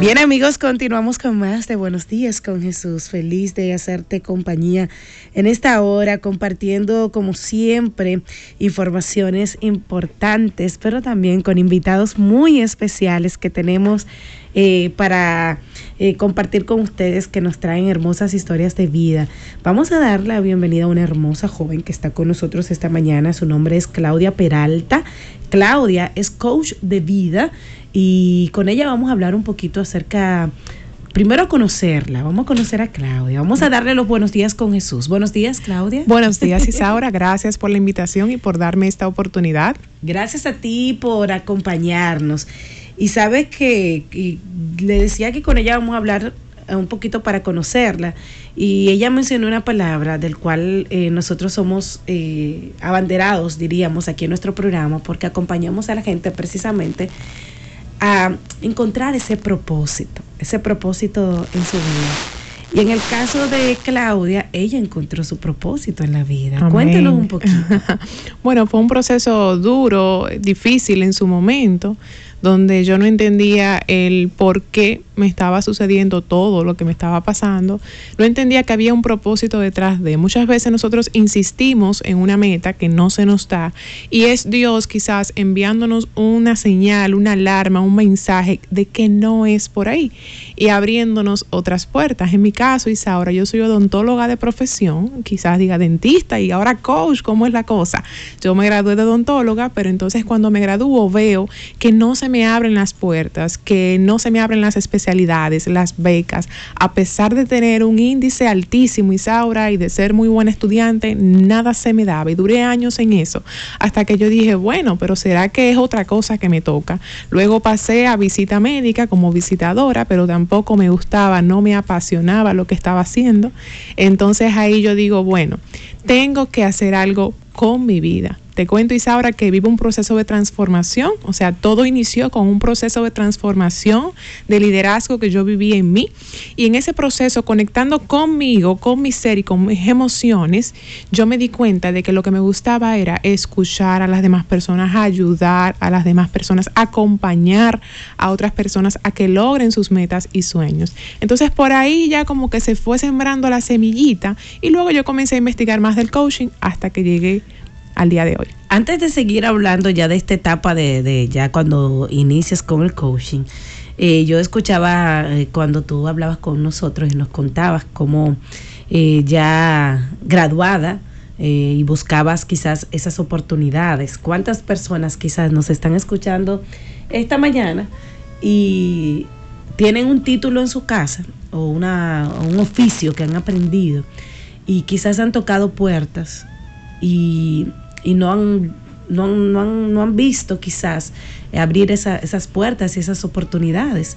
Bien amigos, continuamos con más de Buenos días con Jesús. Feliz de hacerte compañía en esta hora, compartiendo como siempre informaciones importantes, pero también con invitados muy especiales que tenemos eh, para eh, compartir con ustedes que nos traen hermosas historias de vida. Vamos a dar la bienvenida a una hermosa joven que está con nosotros esta mañana. Su nombre es Claudia Peralta. Claudia es coach de vida y con ella vamos a hablar un poquito acerca, primero a conocerla, vamos a conocer a Claudia, vamos a darle los buenos días con Jesús. Buenos días, Claudia. Buenos días, Isaura, gracias por la invitación y por darme esta oportunidad. Gracias a ti por acompañarnos. Y sabes que le decía que con ella vamos a hablar un poquito para conocerla. Y ella mencionó una palabra del cual eh, nosotros somos eh, abanderados, diríamos, aquí en nuestro programa, porque acompañamos a la gente precisamente a encontrar ese propósito, ese propósito en su vida. Y en el caso de Claudia, ella encontró su propósito en la vida. Cuéntenos un poquito. bueno, fue un proceso duro, difícil en su momento donde yo no entendía el por qué me estaba sucediendo todo lo que me estaba pasando, no entendía que había un propósito detrás de. Muchas veces nosotros insistimos en una meta que no se nos da y es Dios quizás enviándonos una señal, una alarma, un mensaje de que no es por ahí y abriéndonos otras puertas. En mi caso, Isaura, yo soy odontóloga de profesión, quizás diga dentista y ahora coach, ¿cómo es la cosa? Yo me gradué de odontóloga, pero entonces cuando me gradúo veo que no se me abren las puertas, que no se me abren las especialidades, las becas, a pesar de tener un índice altísimo, Isaura, y de ser muy buena estudiante, nada se me daba y duré años en eso, hasta que yo dije, bueno, pero ¿será que es otra cosa que me toca? Luego pasé a visita médica como visitadora, pero tampoco me gustaba, no me apasionaba lo que estaba haciendo. Entonces ahí yo digo, bueno, tengo que hacer algo con mi vida te cuento, Isaura, que vivo un proceso de transformación, o sea, todo inició con un proceso de transformación, de liderazgo que yo viví en mí. Y en ese proceso, conectando conmigo, con mi ser y con mis emociones, yo me di cuenta de que lo que me gustaba era escuchar a las demás personas, ayudar a las demás personas, acompañar a otras personas a que logren sus metas y sueños. Entonces, por ahí ya como que se fue sembrando la semillita y luego yo comencé a investigar más del coaching hasta que llegué al día de hoy. Antes de seguir hablando ya de esta etapa de, ya cuando inicias con el coaching, eh, yo escuchaba eh, cuando tú hablabas con nosotros y nos contabas cómo eh, ya graduada y buscabas quizás esas oportunidades. ¿Cuántas personas quizás nos están escuchando esta mañana y tienen un título en su casa o, una, o un oficio que han aprendido y quizás han tocado puertas y y no han, no han, no han, visto quizás abrir esas puertas y esas oportunidades.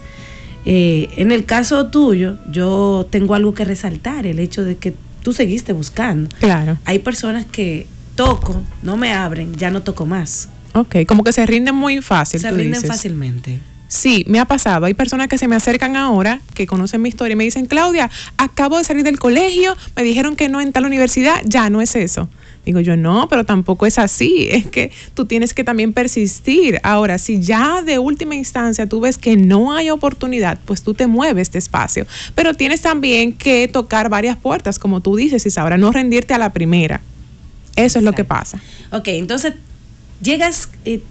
Eh, en el caso tuyo, yo tengo algo que resaltar, el hecho de que tú seguiste buscando. Claro. Hay personas que toco, no me abren, ya no toco más. Ok, como que se rinden muy fácil. Se rinden fácilmente. Sí, me ha pasado. Hay personas que se me acercan ahora, que conocen mi historia y me dicen, Claudia, acabo de salir del colegio, me dijeron que no en tal universidad, ya no es eso. Digo yo, no, pero tampoco es así. Es que tú tienes que también persistir. Ahora, si ya de última instancia tú ves que no hay oportunidad, pues tú te mueves despacio. Pero tienes también que tocar varias puertas, como tú dices, ahora no rendirte a la primera. Eso es lo que pasa. Ok, entonces llegas eh,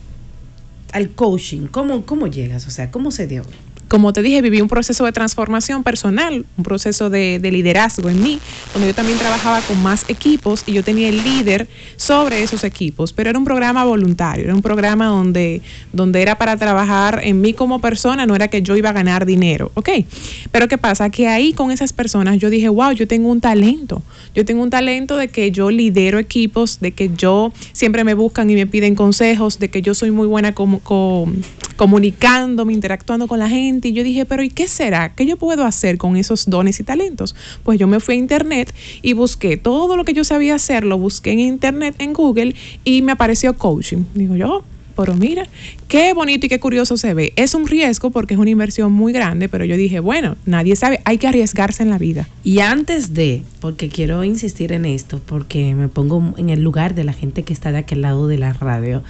al coaching. ¿Cómo, ¿Cómo llegas? O sea, ¿cómo se dio? Como te dije, viví un proceso de transformación personal, un proceso de, liderazgo en mí, donde yo también trabajaba con más equipos y yo tenía el líder sobre esos equipos, pero era un programa voluntario, era un programa donde, donde era para trabajar en mí como persona, no era que yo iba a ganar dinero, ¿ok? Pero ¿qué pasa? Que ahí con esas personas yo dije, wow, yo tengo un talento, yo tengo un talento de que yo lidero equipos, de que yo siempre me buscan y me piden consejos, de que yo soy muy buena como, comunicándome, interactuando con la gente y yo dije, pero ¿y qué será? ¿Qué yo puedo hacer con esos dones y talentos? Pues yo me fui a internet y busqué todo lo que yo sabía hacer, lo busqué en internet, en Google y me apareció coaching. Digo yo, pero mira, qué bonito y qué curioso se ve. Es un riesgo porque es una inversión muy grande, pero yo dije, bueno, nadie sabe, hay que arriesgarse en la vida. Y antes de, porque quiero insistir en esto, porque me pongo en el lugar de la gente que está de aquel lado de la radio,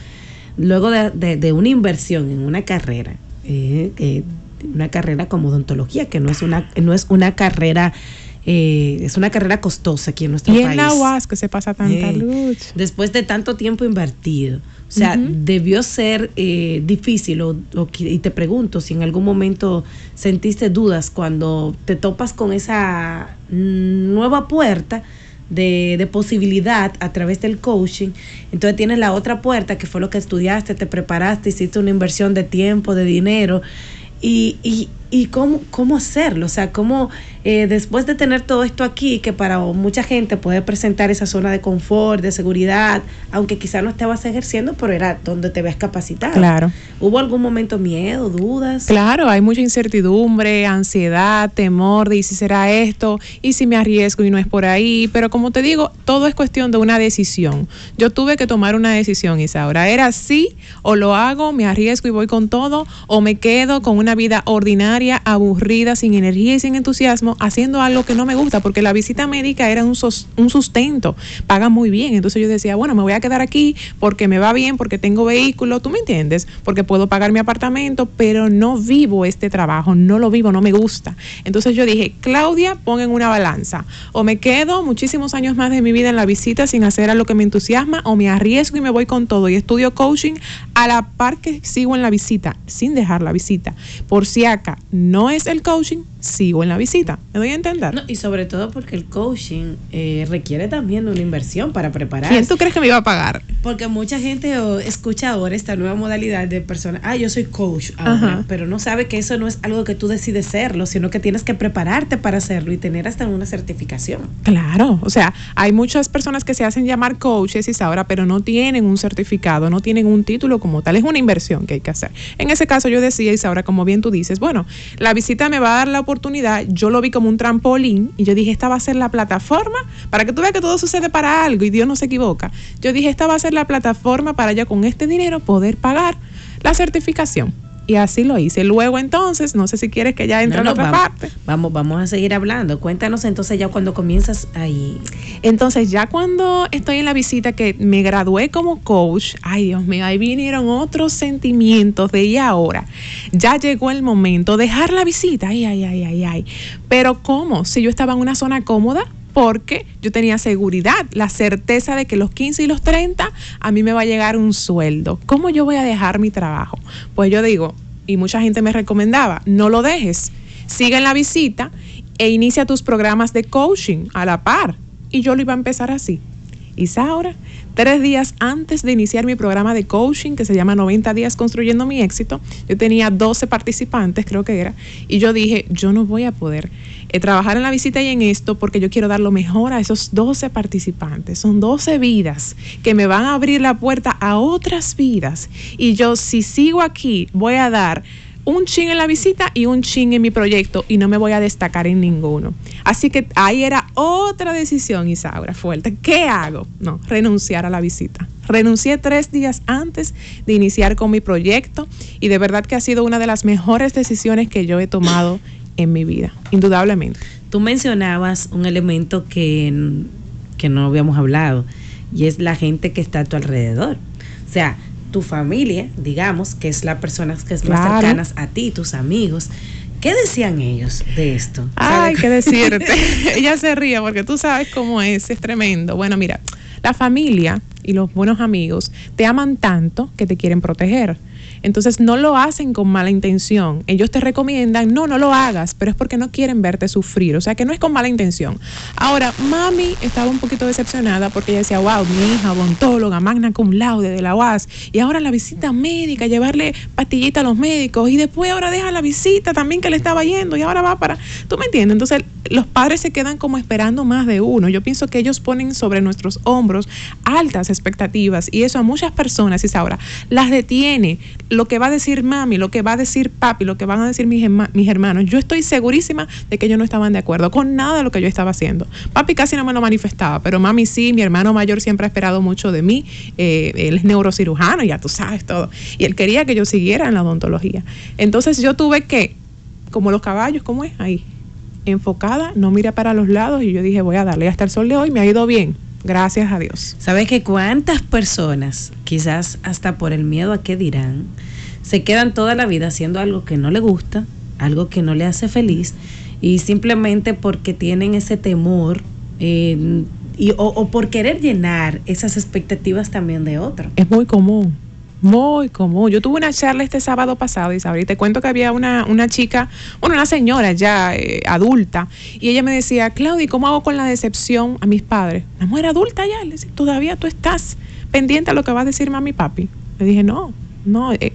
luego de, una inversión en una carrera, eh, una carrera como odontología, que no es una, no es una carrera eh, es una carrera costosa aquí en nuestro país. Y en la UAS que se pasa tanta lucha. Después de tanto tiempo invertido. O sea, debió ser eh, difícil, y te pregunto si en algún momento sentiste dudas cuando te topas con esa nueva puerta de, de, posibilidad a través del coaching. Entonces tienes la otra puerta que fue lo que estudiaste, te preparaste, hiciste una inversión de tiempo, de dinero. Y, y cómo, cómo hacerlo, o sea, cómo eh, después de tener todo esto aquí, que para mucha gente puede presentar esa zona de confort, de seguridad, aunque quizás no estabas ejerciendo, pero era donde te ves capacitado. Claro. ¿Hubo algún momento miedo, dudas? Claro, hay mucha incertidumbre, ansiedad, temor de y si será esto, y si me arriesgo y no es por ahí, pero como te digo, todo es cuestión de una decisión. Yo tuve que tomar una decisión, Isaura, era sí o lo hago, me arriesgo y voy con todo, o me quedo con una vida ordinaria aburrida, sin energía y sin entusiasmo, haciendo algo que no me gusta, porque la visita médica era un, un sustento, paga muy bien. Entonces yo decía, bueno, me voy a quedar aquí porque me va bien, porque tengo vehículo, tú me entiendes, porque puedo pagar mi apartamento, pero no vivo este trabajo, no lo vivo, no me gusta. Entonces yo dije, Claudia, pon en una balanza, o me quedo muchísimos años más de mi vida en la visita sin hacer a lo que me entusiasma, o me arriesgo y me voy con todo y estudio coaching a la par que sigo en la visita, sin dejar la visita. Por si acá no es el coaching, sigo en la visita. ¿Me doy a entender? y sobre todo porque el coaching eh, requiere también una inversión para preparar. ¿Quién tú crees que me iba a pagar? Porque mucha gente escucha ahora esta nueva modalidad de persona, ah, yo soy coach ahora, pero no sabe que eso no es algo que tú decides serlo, sino que tienes que prepararte para hacerlo y tener hasta una certificación. Claro, o sea, hay muchas personas que se hacen llamar coaches y ahora, pero no tienen un certificado, no tienen un título como tal, es una inversión que hay que hacer. En ese caso yo decía, Isaura, como bien tú dices, bueno, la visita me va a dar la oportunidad, yo lo vi como un trampolín y yo dije, esta va a ser la plataforma para que tú veas que todo sucede para algo y Dios no se equivoca. Yo dije, esta va a ser la plataforma para yo con este dinero poder pagar la certificación. Y así lo hice. Luego entonces, no sé si quieres que ya entre en otra vamos, parte. Vamos, vamos a seguir hablando. Cuéntanos entonces ya cuando comienzas ahí. Entonces ya cuando estoy en la visita que me gradué como coach, ay Dios mío, ahí vinieron otros sentimientos de y ahora. Ya llegó el momento, dejar la visita, ay, ay, ay, ay, ay. Pero ¿cómo? Si yo estaba en una zona cómoda, porque yo tenía seguridad, la certeza de que los 15 y los 30 a mí me va a llegar un sueldo. ¿Cómo yo voy a dejar mi trabajo? Pues yo digo, y mucha gente me recomendaba, no lo dejes, sigue en la visita e inicia tus programas de coaching a la par. Y yo lo iba a empezar así. Isaura, tres días antes de iniciar mi programa de coaching que se llama 90 días construyendo mi éxito, yo tenía 12 participantes, creo que era, y yo dije, yo no voy a poder eh, trabajar en la visita y en esto porque yo quiero dar lo mejor a esos 12 participantes. Son 12 vidas que me van a abrir la puerta a otras vidas. Y yo si sigo aquí voy a dar un chin en la visita y un chin en mi proyecto y no me voy a destacar en ninguno. Así que ahí era otra decisión, Isaura, fuerte. ¿Qué hago? No, renunciar a la visita. Renuncié tres días antes de iniciar con mi proyecto y de verdad que ha sido una de las mejores decisiones que yo he tomado en mi vida, indudablemente. Tú mencionabas un elemento que, que no habíamos hablado y es la gente que está a tu alrededor. O sea, tu familia, digamos, que es la persona que es más cercana a ti, tus amigos. ¿Qué decían ellos de esto? Ay, qué decirte. Ella se ríe porque tú sabes cómo es, es tremendo. Bueno, mira, la familia y los buenos amigos te aman tanto que te quieren proteger. Entonces no lo hacen con mala intención. Ellos te recomiendan, no, no lo hagas, pero es porque no quieren verte sufrir. O sea que no es con mala intención. Ahora, mami estaba un poquito decepcionada porque ella decía, wow, mi hija, odontóloga, magna cum laude de la UAS, y ahora la visita médica, llevarle pastillita a los médicos, y después ahora deja la visita también que le estaba yendo, y ahora va para. ¿Tú me entiendes? Entonces los padres se quedan como esperando más de uno. Yo pienso que ellos ponen sobre nuestros hombros altas expectativas y eso a muchas personas, ahora, las detiene lo que va a decir mami, lo que va a decir papi, lo que van a decir mis, mis hermanos, yo estoy segurísima de que ellos no estaban de acuerdo con nada de lo que yo estaba haciendo. Papi casi no me lo manifestaba, pero mami sí, mi hermano mayor siempre ha esperado mucho de mí, eh, él es neurocirujano, ya tú sabes todo, y él quería que yo siguiera en la odontología. Entonces yo tuve que, como los caballos, ¿cómo es? Ahí, enfocada, no mira para los lados y yo dije, voy a darle hasta el sol de hoy, me ha ido bien Gracias a Dios. ¿Sabes que cuántas personas, quizás hasta por el miedo a qué dirán, se quedan toda la vida haciendo algo que no le gusta, algo que no le hace feliz y simplemente porque tienen ese temor eh, y, o, por querer llenar esas expectativas también de otro. Es muy común. Muy común. Yo tuve una charla este sábado pasado, Isabel, y te cuento que había una, una chica, bueno, una señora ya eh, adulta, y ella me decía, Claudia, ¿cómo hago con la decepción a mis padres? Una mujer adulta ya, le decía, todavía tú estás pendiente a lo que va a decir mami y papi. Le dije, no, no, eh,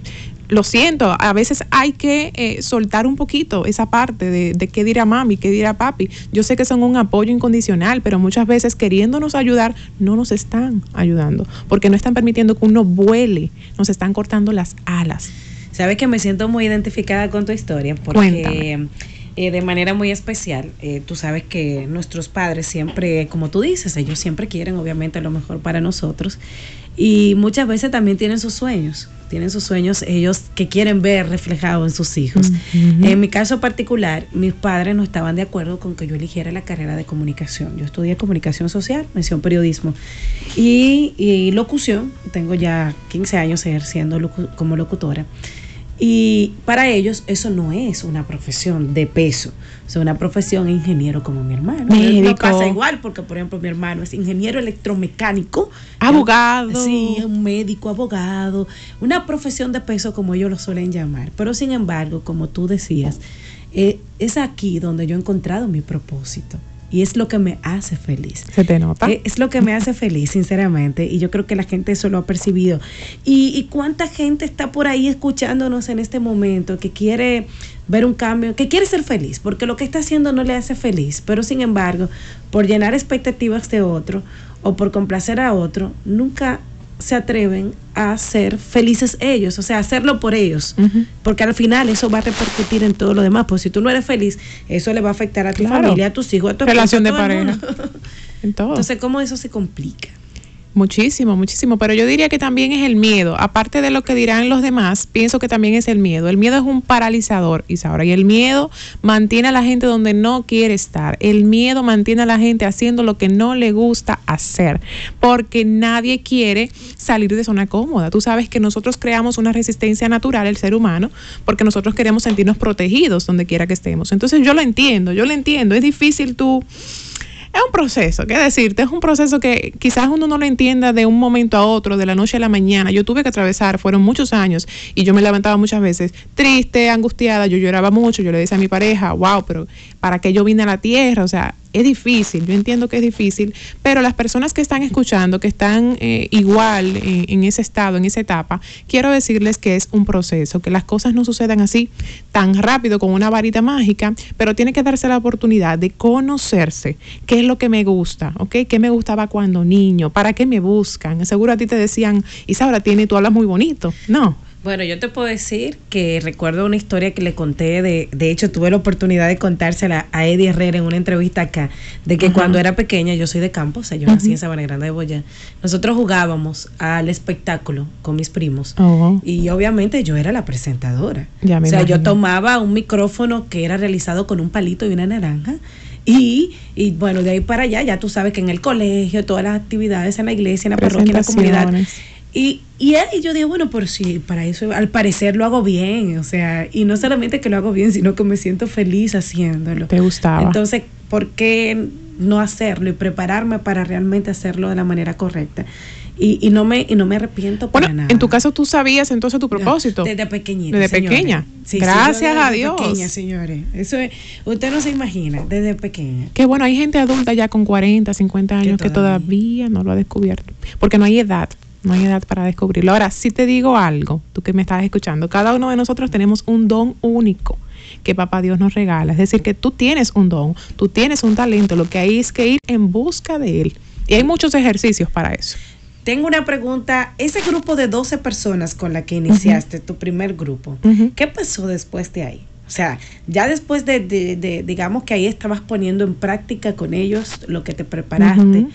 lo siento, a veces hay que eh, soltar un poquito esa parte de, de, qué dirá mami, qué dirá papi. Yo sé que son un apoyo incondicional, pero muchas veces queriéndonos ayudar, no nos están ayudando, porque no están permitiendo que uno vuele, nos están cortando las alas. Sabes que me siento muy identificada con tu historia, porque eh, de manera muy especial, eh, tú sabes que nuestros padres siempre, como tú dices, ellos siempre quieren obviamente lo mejor para nosotros y muchas veces también tienen sus sueños tienen sus sueños ellos que quieren ver reflejados en sus hijos. En mi caso particular, mis padres no estaban de acuerdo con que yo eligiera la carrera de comunicación. Yo estudié comunicación social, mención periodismo y, locución. Tengo ya 15 años ejerciendo como locutora. Y para ellos eso no es una profesión de peso, es una profesión ingeniero como mi hermano. No pasa igual porque, por ejemplo, mi hermano es ingeniero electromecánico. Abogado. Sí, un médico, abogado. Una profesión de peso como ellos lo suelen llamar. Pero sin embargo, como tú decías, eh, es aquí donde yo he encontrado mi propósito y es lo que me hace feliz. Se te nota. Eh, es, lo que me hace feliz, sinceramente, y yo creo que la gente eso lo ha percibido. Y, cuánta gente está por ahí escuchándonos en este momento que quiere ver un cambio, que quiere ser feliz, porque lo que está haciendo no le hace feliz, pero sin embargo, por llenar expectativas de otro o por complacer a otro, nunca se atreven a ser felices ellos, o sea, hacerlo por ellos, porque al final eso va a repercutir en todo lo demás, pues si tú no eres feliz, eso le va a afectar a tu familia, a tus hijos, a tu relación de pareja. Entonces, ¿cómo eso se complica? Muchísimo, muchísimo, pero yo diría que también es el miedo. Aparte de lo que dirán los demás, pienso que también es el miedo. El miedo es un paralizador, Isaura, y el miedo mantiene a la gente donde no quiere estar. El miedo mantiene a la gente haciendo lo que no le gusta hacer, porque nadie quiere salir de zona cómoda. Tú sabes que nosotros creamos una resistencia natural, el ser humano, porque nosotros queremos sentirnos protegidos donde quiera que estemos. Entonces yo lo entiendo, yo lo entiendo. Es difícil tú es un proceso, ¿qué decirte? Es un proceso que quizás uno no lo entienda de un momento a otro, de la noche a la mañana. Yo tuve que atravesar, fueron muchos años y yo me levantaba muchas veces triste, angustiada, yo lloraba mucho, yo le decía a mi pareja, wow, pero ¿para qué yo vine a la tierra? O sea, es difícil, yo entiendo que es difícil, pero las personas que están escuchando, que están eh, igual en, ese estado, en esa etapa, quiero decirles que es un proceso, que las cosas no sucedan así tan rápido con una varita mágica, pero tiene que darse la oportunidad de conocerse, qué es lo que me gusta, ¿ok? ¿Qué me gustaba cuando niño? ¿Para qué me buscan? Seguro a ti te decían, Isabra, tiene, tú hablas muy bonito. No, bueno, yo te puedo decir que recuerdo una historia que le conté, de, de hecho tuve la oportunidad de contársela a Eddie Herrera en una entrevista acá, de que cuando era pequeña, yo soy de campo, o sea, yo nací en Sabana Grande de Boya, nosotros jugábamos al espectáculo con mis primos y obviamente yo era la presentadora. o sea, yo tomaba un micrófono que era realizado con un palito y una naranja. Y, y, bueno, de ahí para allá, ya tú sabes que en el colegio, todas las actividades en la iglesia, en la parroquia, en la comunidad, y, y, yo digo, bueno, por si para eso al parecer lo hago bien, o sea, y no solamente que lo hago bien, sino que me siento feliz haciéndolo. Te gustaba. Entonces, ¿por qué no hacerlo y prepararme para realmente hacerlo de la manera correcta? Y, y, no me y no me arrepiento para bueno, En tu caso tú sabías entonces tu propósito. desde pequeñita. Desde pequeña. Gracias a Dios. Pequeña, señores. Eso es, usted no se imagina, desde pequeña. Que bueno, hay gente adulta ya con 40, 50 años que todavía no lo ha descubierto, porque no hay edad no hay edad para descubrirlo. Ahora, si te digo algo, tú que me estás escuchando, cada uno de nosotros tenemos un don único que papá Dios nos regala. Es decir, que tú tienes un don, tú tienes un talento, lo que hay es que ir en busca de él. Y hay muchos ejercicios para eso. Tengo una pregunta. Ese grupo de 12 personas con la que iniciaste, tu primer grupo, ¿qué pasó después de ahí? O sea, ya después de, digamos que ahí estabas poniendo en práctica con ellos lo que te preparaste.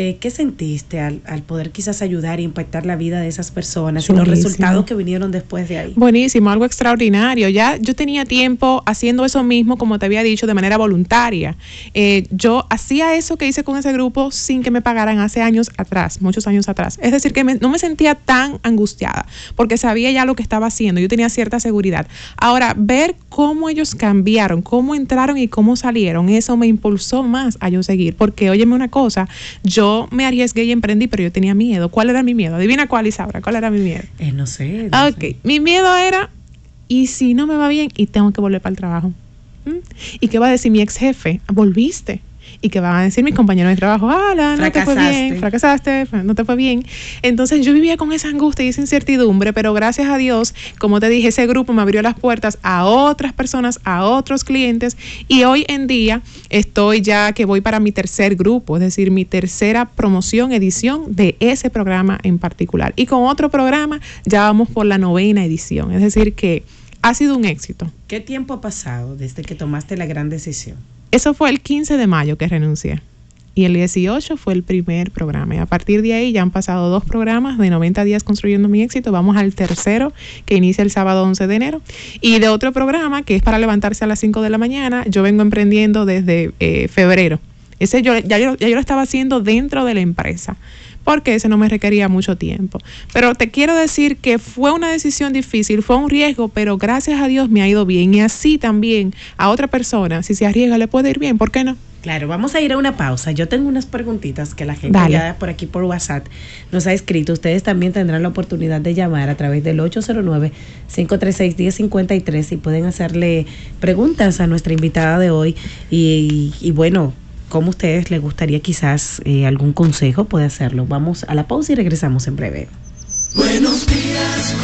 Eh, ¿Qué sentiste al, poder quizás ayudar e impactar la vida de esas personas y los resultados que vinieron después de ahí? Buenísimo, algo extraordinario. Ya yo tenía tiempo haciendo eso mismo, como te había dicho, de manera voluntaria. Eh, yo hacía eso que hice con ese grupo sin que me pagaran hace años atrás, muchos años atrás. Es decir, que no me sentía tan angustiada porque sabía ya lo que estaba haciendo, yo tenía cierta seguridad. Ahora, ver cómo ellos cambiaron, cómo entraron y cómo salieron, eso me impulsó más a yo seguir. Porque, óyeme una cosa, yo me arriesgué y emprendí, pero yo tenía miedo. ¿Cuál era mi miedo? Adivina cuál, Isaura, ¿cuál era mi miedo? Eh, no sé. ok, mi miedo era, ¿y si no me va bien y tengo que volver para el trabajo? ¿Mm? ¿Y qué va a decir mi ex jefe? Volviste y que van a decir mis compañeros de trabajo, ah, no te fue bien, fracasaste, no te fue bien. Entonces yo vivía con esa angustia y esa incertidumbre, pero gracias a Dios, como te dije, ese grupo me abrió las puertas a otras personas, a otros clientes y hoy en día estoy ya que voy para mi tercer grupo, es decir, mi tercera promoción, edición de ese programa en particular. Y con otro programa ya vamos por la novena edición, es decir, que ha sido un éxito. ¿Qué tiempo ha pasado desde que tomaste la gran decisión? Eso fue el 15 de mayo que renuncié. Y el 18 fue el primer programa. Y a partir de ahí ya han pasado dos programas de 90 días construyendo mi éxito. Vamos al tercero que inicia el sábado 11 de enero. Y de otro programa que es para levantarse a las 5 de la mañana. Yo vengo emprendiendo desde eh, febrero. Ese yo ya, yo ya yo lo estaba haciendo dentro de la empresa porque ese no me requería mucho tiempo. Pero te quiero decir que fue una decisión difícil, fue un riesgo, pero gracias a Dios me ha ido bien. Y así también a otra persona, si se arriesga, le puede ir bien, ¿por qué no? Claro, vamos a ir a una pausa. Yo tengo unas preguntitas que la gente ya por aquí por WhatsApp nos ha escrito. Ustedes también tendrán la oportunidad de llamar a través del 809-536-1053 y pueden hacerle preguntas a nuestra invitada de hoy. Y, y bueno, cómo ustedes les gustaría quizás eh, algún consejo, puede hacerlo. Vamos a la pausa y regresamos en breve. Buenos días,